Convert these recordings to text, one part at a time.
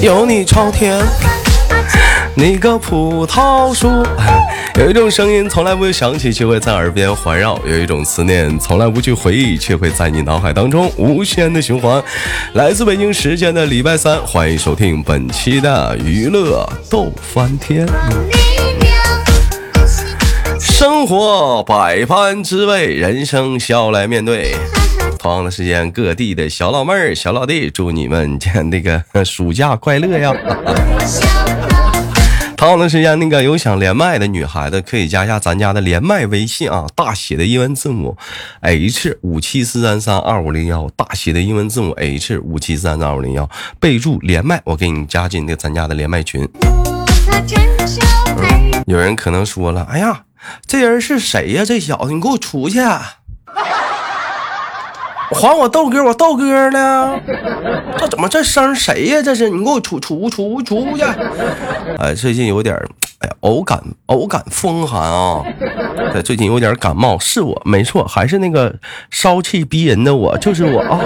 有你朝天。你个葡萄树，有一种声音从来不会响起，却会在耳边环绕；有一种思念从来不去回忆，却会在你脑海当中无限的循环。来自北京时间的礼拜三，欢迎收听本期的娱乐逗翻天。生活百般滋味，人生笑来面对。同样的时间，各地的小老妹儿、小老弟，祝你们那个暑假快乐呀！同样的时间，那个有想连麦的女孩子可以加一下咱家的连麦微信啊，大写的英文字母 H 五七四三三二五零幺，大写的英文字母 H 五七四三三二五零幺，备注连麦，我给你加进那咱家的连麦群。有人可能说了，哎呀，这人是谁呀？这小子，你给我出去！还我豆哥，我豆哥呢？这怎么这声谁呀？这是你给我出出出出去！哎，最近有点哎呀，偶感偶感风寒啊！对，最近有点感冒，是我没错，还是那个骚气逼人的我，就是我啊！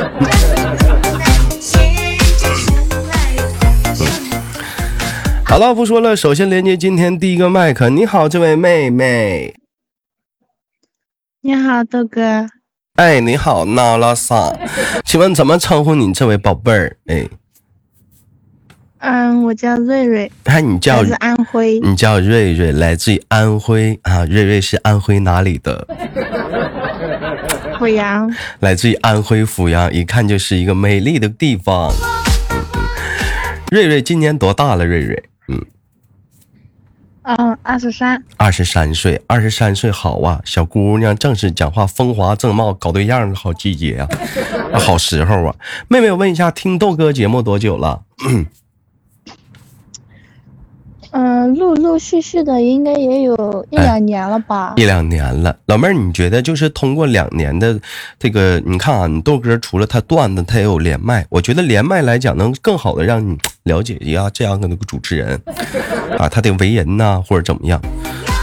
好了，不说了，首先连接今天第一个麦克。你好，这位妹妹。你好，豆哥。哎，你好，娜拉萨，请问怎么称呼你这位宝贝儿？哎，嗯，我叫瑞瑞。哎，你叫来自安徽。你叫瑞瑞，来自于安徽啊。瑞瑞是安徽哪里的？阜阳。来自于安徽阜阳，一看就是一个美丽的地方。瑞瑞今年多大了？瑞瑞，嗯。二十三，二十三岁，二十三岁好啊，小姑娘正是讲话风华正茂、搞对象的好季节啊，好时候啊。妹妹，我问一下，听豆哥节目多久了？嗯，陆陆续续的应该也有一两年了吧。一两年了，老妹儿，你觉得就是通过两年的这个，你看啊，你豆哥除了他段子，他也有连麦，我觉得连麦来讲能更好的让你了解一下这样的那个主持人啊，他的为人呐，或者怎么样。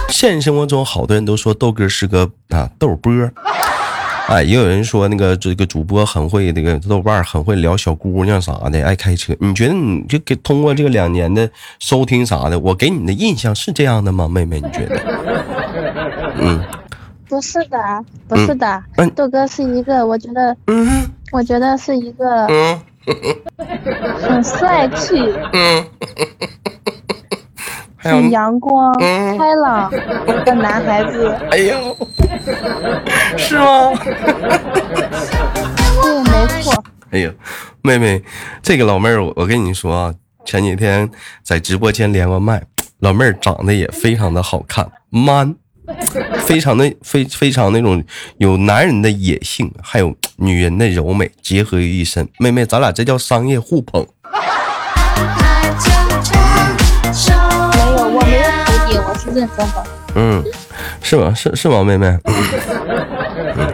现实生活中，好多人都说豆哥是个啊豆波。哎，也有人说那个这个主播很会，那个豆瓣很会聊小姑娘啥的，爱开车。你觉得你就给通过这个两年的收听啥的，我给你的印象是这样的吗，妹妹？你觉得？嗯，不是的，不是的。嗯，豆哥是一个，我觉得，嗯，我觉得是一个，嗯，很帅气。嗯。很阳光、开朗的男孩子。哎呦，是吗？对，没错。哎呦，妹妹，这个老妹儿，我我跟你说啊，前几天在直播间连过麦，老妹儿长得也非常的好看，man，非常的非非常那种有男人的野性，还有女人的柔美结合于一身。妹妹，咱俩这叫商业互捧。嗯，是吗？是是吗，妹妹？嗯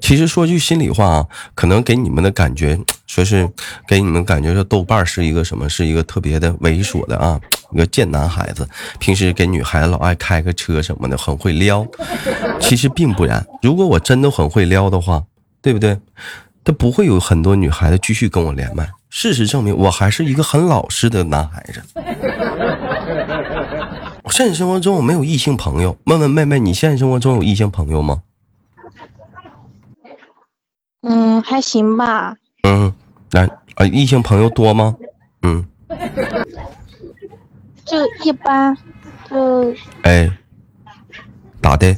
其实说句心里话啊，可能给你们的感觉，说是给你们感觉说豆瓣是一个什么？是一个特别的猥琐的啊，一个贱男孩子，平时给女孩子老爱开个车什么的，很会撩。其实并不然，如果我真的很会撩的话，对不对？他不会有很多女孩子继续跟我连麦。事实证明，我还是一个很老实的男孩子。现实生活中我没有异性朋友。问问妹妹，你现实生活中有异性朋友吗？嗯，还行吧。嗯，来啊，异性朋友多吗？嗯，就一般，就哎，咋的？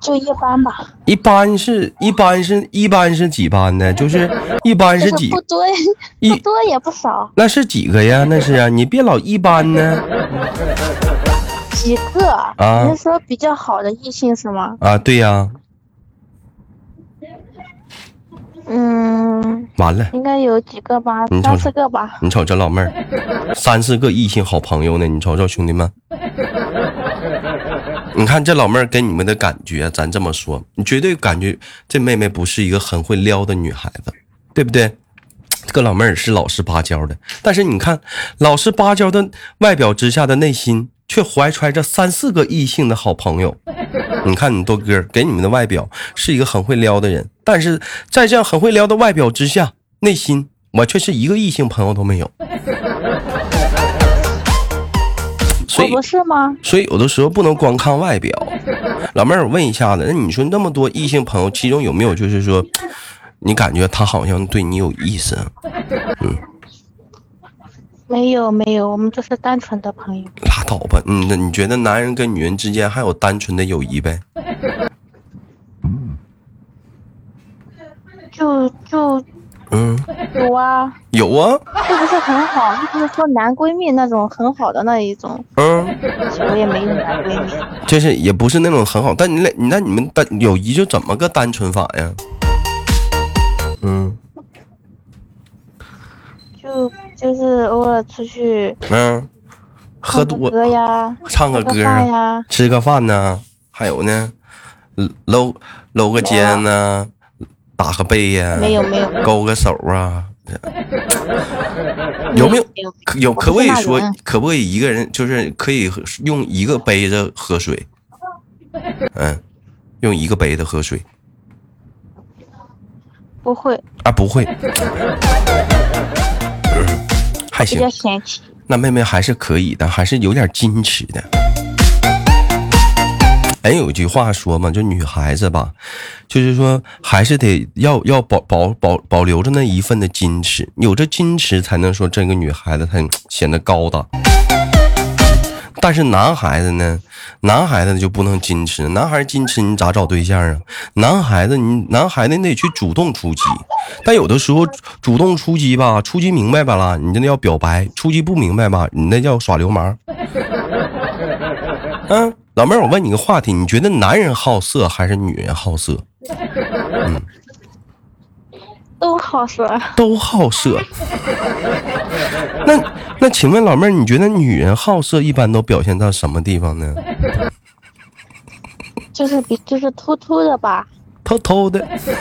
就一般吧。一般是一般是一般是几班呢？就是一般是几？不多，不多也不少。那是几个呀？那是啊，你别老一般呢。几个？啊？你是说比较好的异性是吗？啊，对呀。嗯。完了。应该有几个吧？三四个吧。你瞅这老妹儿，三四个异性好朋友呢。你瞅瞅兄弟们。你看这老妹儿给你们的感觉，咱这么说，你绝对感觉这妹妹不是一个很会撩的女孩子，对不对？这个老妹儿是老实巴交的，但是你看老实巴交的外表之下的内心。却怀揣着三四个异性的好朋友，你看你多哥给你们的外表是一个很会撩的人，但是在这样很会撩的外表之下，内心我却是一个异性朋友都没有。所以不是吗？所以有的时候不能光看外表。老妹儿，我问一下子，那你说那么多异性朋友，其中有没有就是说，你感觉他好像对你有意思？嗯，没有没有，我们就是单纯的朋友。拉倒吧，嗯，那你觉得男人跟女人之间还有单纯的友谊呗？就就。嗯，有啊，有啊，是不是很好？就是说男闺蜜那种很好的那一种。嗯，我也没有男闺蜜，就是也不是那种很好，但你俩，那你们单友谊就怎么个单纯法呀？嗯，就就是偶尔出去，嗯，喝多歌呀，唱个歌呀，吃个饭呢，还有呢，搂搂个肩呢。打个背呀，没有没有，勾个手啊，有没有？有可不可以说，可不可以一个人就是可以用一个杯子喝水？嗯，用一个杯子喝水？不会啊，不会，还行。那妹妹还是可以的，还是有点矜持的。人有句话说嘛，就女孩子吧，就是说还是得要要保保保保留着那一份的矜持，有着矜持才能说这个女孩子她显得高大。但是男孩子呢，男孩子就不能矜持，男孩矜持你咋找对象啊？男孩子你男孩子你得去主动出击，但有的时候主动出击吧，出击明白吧了，你那叫表白；出击不明白吧，你那叫耍流氓。嗯。老妹儿，我问你个话题，你觉得男人好色还是女人好色？嗯，都好色，都好色。那那，请问老妹儿，你觉得女人好色一般都表现到什么地方呢？就是比就是偷偷的吧，偷偷的，喜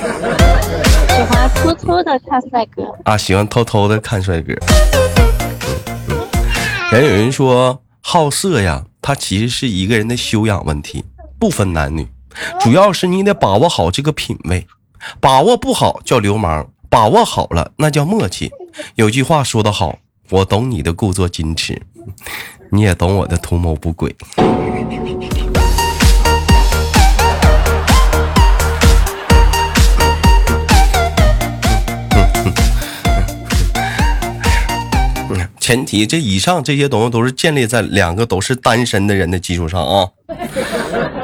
欢偷偷的看帅哥啊，喜欢偷偷的看帅哥。人有人说好色呀。它其实是一个人的修养问题，不分男女，主要是你得把握好这个品味，把握不好叫流氓，把握好了那叫默契。有句话说得好，我懂你的故作矜持，你也懂我的图谋不轨。前提，这以上这些东西都是建立在两个都是单身的人的基础上啊，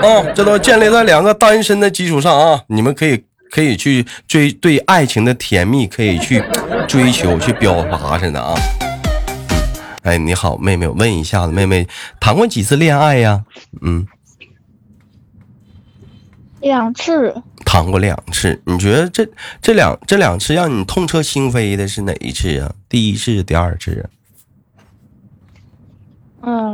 啊，这都建立在两个单身的基础上啊，你们可以可以去追对爱情的甜蜜，可以去追求去表达似的啊。哎，你好，妹妹，我问一下子，妹妹谈过几次恋爱呀？嗯，两次。谈过两次，你觉得这这两这两次让你痛彻心扉的是哪一次啊？第一次，第二次啊？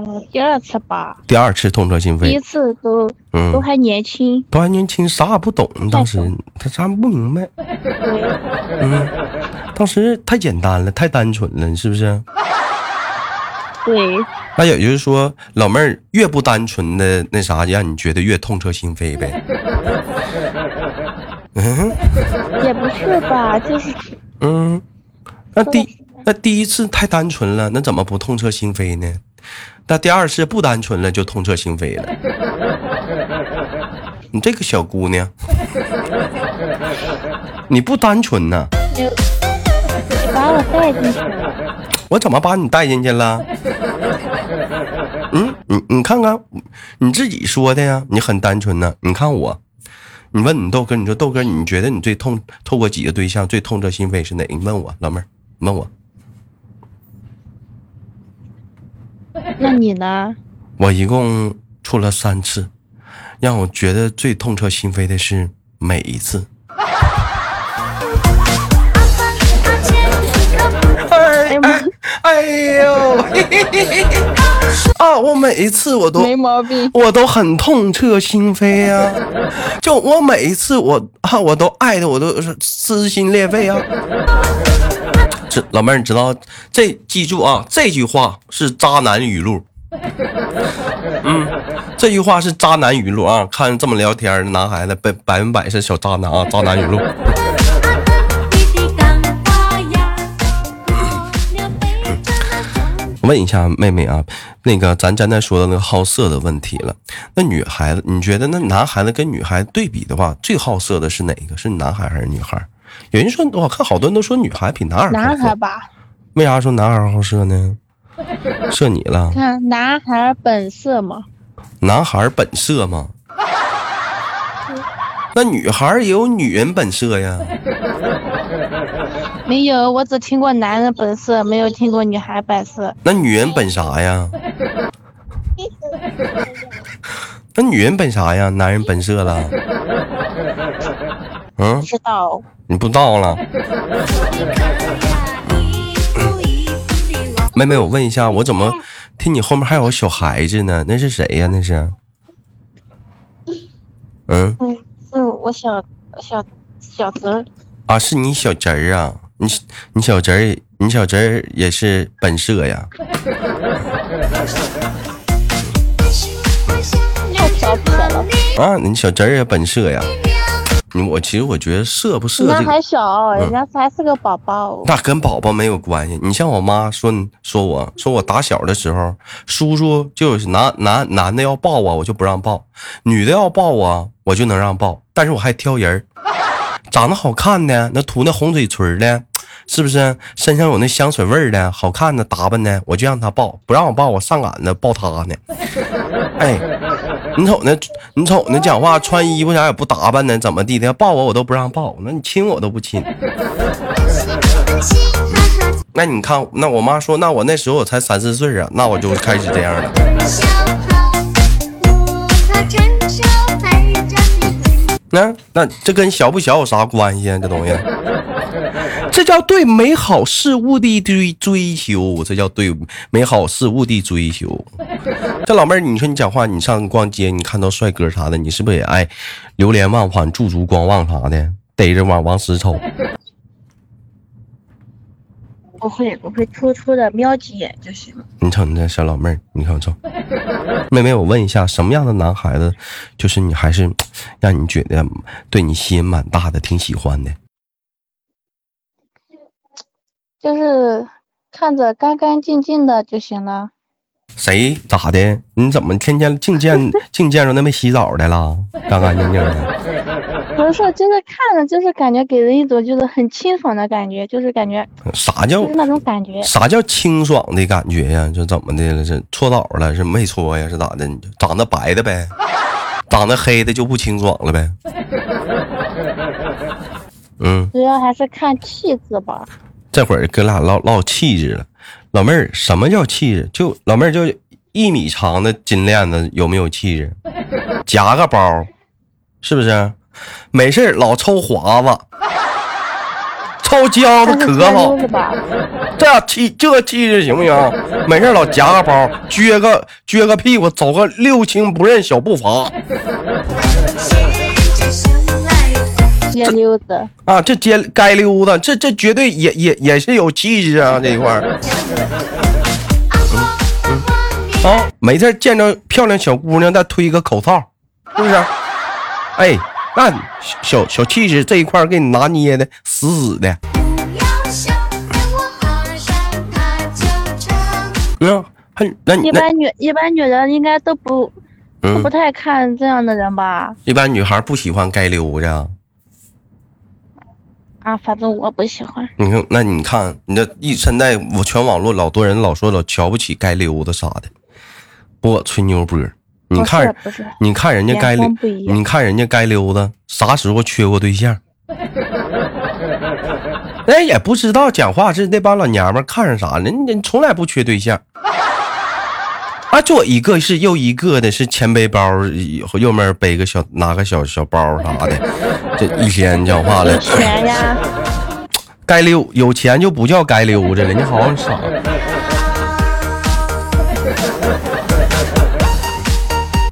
嗯，第二次吧。第二次痛彻心扉。第一次都嗯都还年轻，都还年轻，啥也不懂。当时他啥不明白。嗯，当时太简单了，太单纯了，是不是？对。那也就是说，老妹儿越不单纯的那啥，让你觉得越痛彻心扉呗。嗯。也不是吧，就是嗯，那第那第一次太单纯了，那怎么不痛彻心扉呢？那第二次不单纯了，就痛彻心扉了。你这个小姑娘，你不单纯呢。你把我带进去了。我怎么把你带进去了？嗯，你你看看，你自己说的呀。你很单纯呢。你看我，你问你豆哥，你说豆哥，你觉得你最痛透过几个对象最痛彻心扉是哪？你问我老妹儿，你问我。那你呢？我一共处了三次，让我觉得最痛彻心扉的是每一次。哎哎呦！啊，我每一次我都没毛病，我都很痛彻心扉呀。就我每一次我啊，我都爱的我都是撕心裂肺啊。老妹儿，你知道这记住啊，这句话是渣男语录。嗯，这句话是渣男语录啊。看这么聊天的男孩子，百百分百是小渣男啊，渣男语录。问一下妹妹啊，那个咱刚才说的那个好色的问题了，那女孩子，你觉得那男孩子跟女孩子对比的话，最好色的是哪个？是男孩还是女孩？有人说，我看好多人都说女孩比男孩男孩吧？为啥说男孩好色呢？射你了？看男孩本色嘛。男孩本色吗？那女孩也有女人本色呀。没有，我只听过男人本色，没有听过女孩本色。那女人本啥呀？那女人本啥呀？男人本色了？嗯？不知道。你不知道了？妹妹，我问一下，我怎么听你后面还有个小孩子呢？那是谁呀？那是？嗯。嗯我小小小侄儿啊，是你小侄儿啊，你你小侄儿，你小侄儿也是本色呀。太调皮了啊！你小侄儿也本色呀。我其实我觉得色不色，人家还小，人家才是个宝宝。那跟宝宝没有关系。你像我妈说说我说我打小的时候，叔叔就男男男的要抱我，我就不让抱；女的要抱我，我就能让抱。但是我还挑人，长得好看的，那涂那红嘴唇的，是不是身上有那香水味的，好看的打扮的，我就让他抱；不让我抱，我上赶着抱他呢。哎。你瞅那，你瞅那讲话穿衣服啥也不打扮呢，怎么地的？抱我我都不让抱，那你亲我都不亲。那你看，那我妈说，那我那时候我才三四岁啊，那我就开始这样了。那那这跟小不小有啥关系啊？这东西？这叫对美好事物的追追求，这叫对美好事物的追求。这老妹儿，你说你讲话，你上逛街，你看到帅哥啥的，你是不是也爱流连忘返、驻足观望啥的，逮着往往死瞅？不会，我会，偷偷的瞄几眼就行。你瞅你这小老妹儿，你看瞅。妹妹，我问一下，什么样的男孩子，就是你还是让你觉得对你吸引蛮大的，挺喜欢的？就是看着干干净净的就行了。谁咋的？你怎么天天净见净 见着那没洗澡的了？干干净净的。不是，就是看着就是感觉给人一种就是很清爽的感觉，就是感觉啥叫那种感觉？啥叫清爽的感觉呀？就怎么的了？是搓澡了？是没搓呀？是咋的？长得白的呗？长得黑的就不清爽了呗？嗯，主要还是看气质吧。这会儿哥俩唠唠气质了，老妹儿，什么叫气质？就老妹儿就一米长的金链子有没有气质？夹个包，是不是？没事老抽华子，抽胶子咳嗽，这气这气质行不行？没事老夹个包，撅个撅个屁股，走个六亲不认小步伐。街溜子啊，这街街溜子，这这绝对也也也是有气质啊！这一块儿，啊，没事见着漂亮小姑娘再推个口哨，是不是？哎，那小小气质这一块给你拿捏的死死的。嗯，还那一般女一般女人应该都不都不太看这样的人吧？一般女孩不喜欢街溜子。啊，反正我不喜欢。你看，那你看，你这一现在我全网络老多人老说老瞧不起街溜子啥的，不吹牛波。你看，你看人家街溜，你看人家街溜子啥时候缺过对象？哎，也不知道讲话是那帮老娘们看上啥了，你从来不缺对象。啊，就一个是又一个的，是前背包，右面背个小拿个小小包啥的，这一天讲话了。钱呀，该溜有钱就不叫该溜着了，你好傻。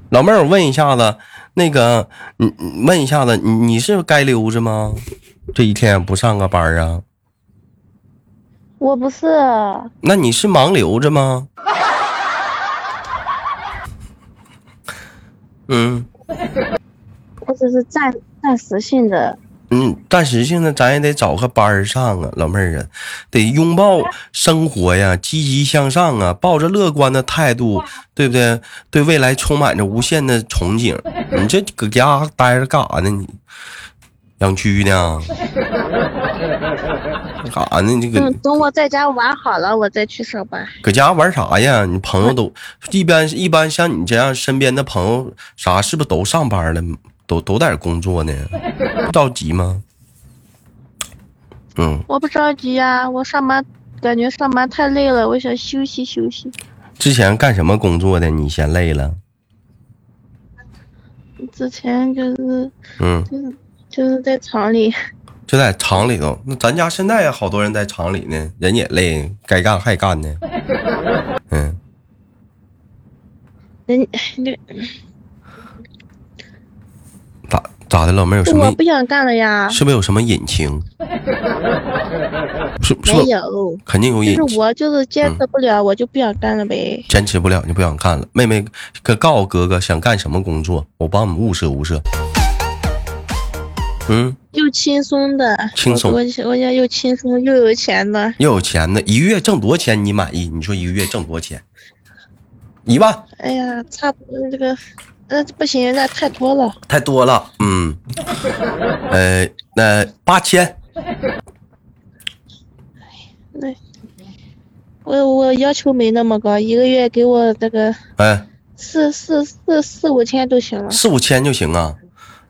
老妹儿，我问一下子，那个，你问一下子，你你是该溜着吗？这一天不上个班啊？我不是。那你是盲流着吗？嗯，我只是暂暂时性的嗯，暂时性的咱也得找个班儿上啊，老妹儿啊，得拥抱生活呀，积极向上啊，抱着乐观的态度，对不对？对未来充满着无限的憧憬。你这搁家待着干啥呢？你养蛆呢？干啥呢？这个等我在家玩好了，我再去上班。搁家玩啥呀？你朋友都一般一般，像你这样身边的朋友啥，是不是都上班了？都都在工作呢，不着急吗？嗯，我不着急呀，我上班感觉上班太累了，我想休息休息。之前干什么工作的？你嫌累了？之前就是嗯，就是就是在厂里。就在厂里头，那咱家现在也好多人在厂里呢，人也累，该干还干呢。嗯，人那。咋咋的，老妹有什么？我不想干了呀。是不是有什么隐情？是没有，肯定有隐。就是我就是坚持不了，我就不想干了呗。坚持不了就不想干了。妹妹，可告诉哥哥想干什么工作，我帮你物色物色。嗯，又轻松的，轻松。我我家又轻松又有钱的，又有钱的，一个月挣多少钱你满意？你说一个月挣多少钱？一万。哎呀，差不多这个。那不行，那太多了，太多了。嗯，呃，那八千。那我我要求没那么高，一个月给我这个，哎，四四四四五千都行了。四五千就行啊，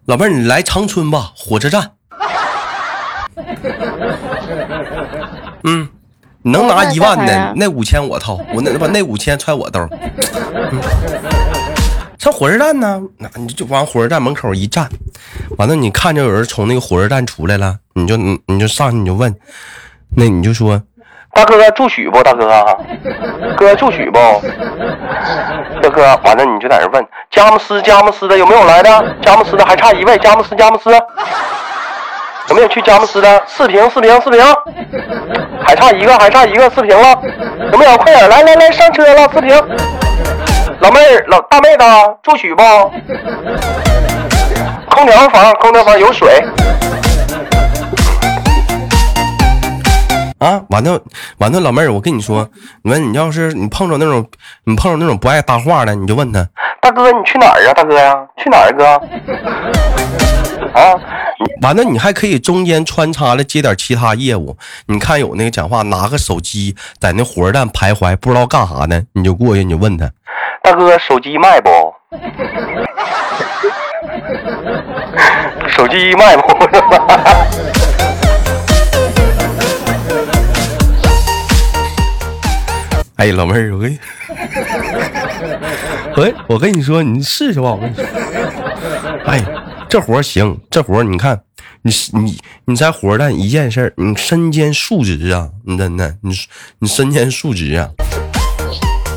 老妹儿，你来长春吧，火车站。嗯，能拿一万的，那五千我掏，我那把那五千揣我兜。上火车站呢，那你就往火车站门口一站，完了你看着有人从那个火车站出来了，你就你你就上去你就问，那你就说，大哥住许不？大哥，哥住许不？大哥，完了你就在那问，佳木斯佳木斯的有没有来的？佳木斯的还差一位，佳木斯佳木斯，有没有去佳木斯的？四平四平四平，还差一个还差一个四平了，有没有？快点来来来上车了四平。老妹儿，老大妹子住许不？空调房，空调房有水。啊，完了完了，老妹儿，我跟你说，你问你要是你碰着那种你碰着那种不爱搭话的，你就问他，大哥你去哪儿啊？大哥呀，去哪儿哥？啊，完了你还可以中间穿插了接点其他业务。你看有那个讲话拿个手机在那火车站徘徊，不知道干啥呢，你就过去你就问他。大哥，手机卖不？手机卖不？哎，老妹儿，我跟你，喂，我跟你说，你试试吧。我跟你说，哎，这活行，这活你看，你你你在火车站一件事，你身兼数职啊，你真的，你你身兼数职啊，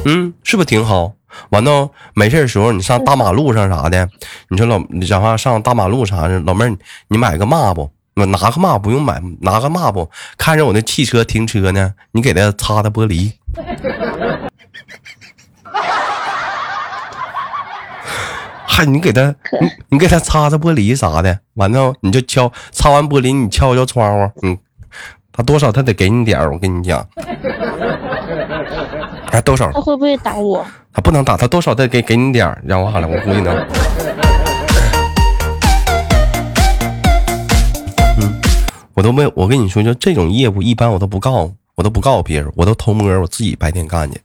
嗯，是不是挺好？完了，没事的时候你上大马路上啥的，你说老你讲话上大马路啥的，老妹儿你买个抹布，我拿个抹布不用买，拿个抹布，看着我那汽车停车呢，你给他擦擦玻璃，还你给他你你给他擦擦玻璃啥的，完了你就敲擦完玻璃，你敲敲窗户，嗯，他多少他得给你点儿，我跟你讲。哎，多少？他会不会打我？他不能打，他多少得给给你点儿，让我好了，我估计能。嗯，我都没，我跟你说，就这种业务，一般我都不告，我都不告诉别人，我都偷摸，我自己白天干去。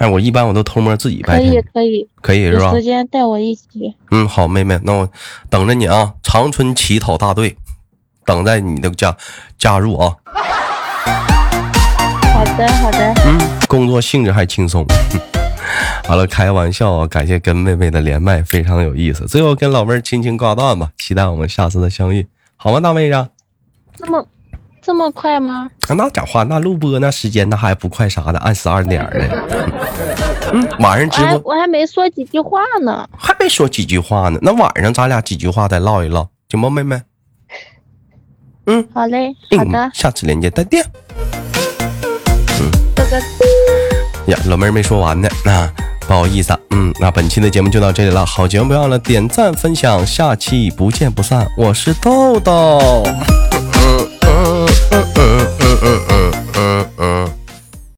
哎，我一般我都偷摸自己白天。可以，可以，可以是吧？时间带我一起。嗯，好，妹妹，那我等着你啊！长春乞讨大队，等在你的加加入啊！好的，好的。嗯，工作性质还轻松。好了，开玩笑啊！感谢跟妹妹的连麦，非常有意思。最后跟老妹儿轻轻挂断吧，期待我们下次的相遇，好吗，大妹子？那么这么快吗？那讲话，那录播那时间那还不快啥的，按十二点的。嗯，晚上直播我还没说几句话呢，还没说几句话呢。那晚上咱俩几句话再唠一唠，行吗，妹妹？嗯，好嘞，好的，下次连接再见。呀，老妹儿没说完呢，那不好意思，嗯，那本期的节目就到这里了。好节目，不要忘了点赞分享，下期不见不散。我是豆豆。uh, uh. uh.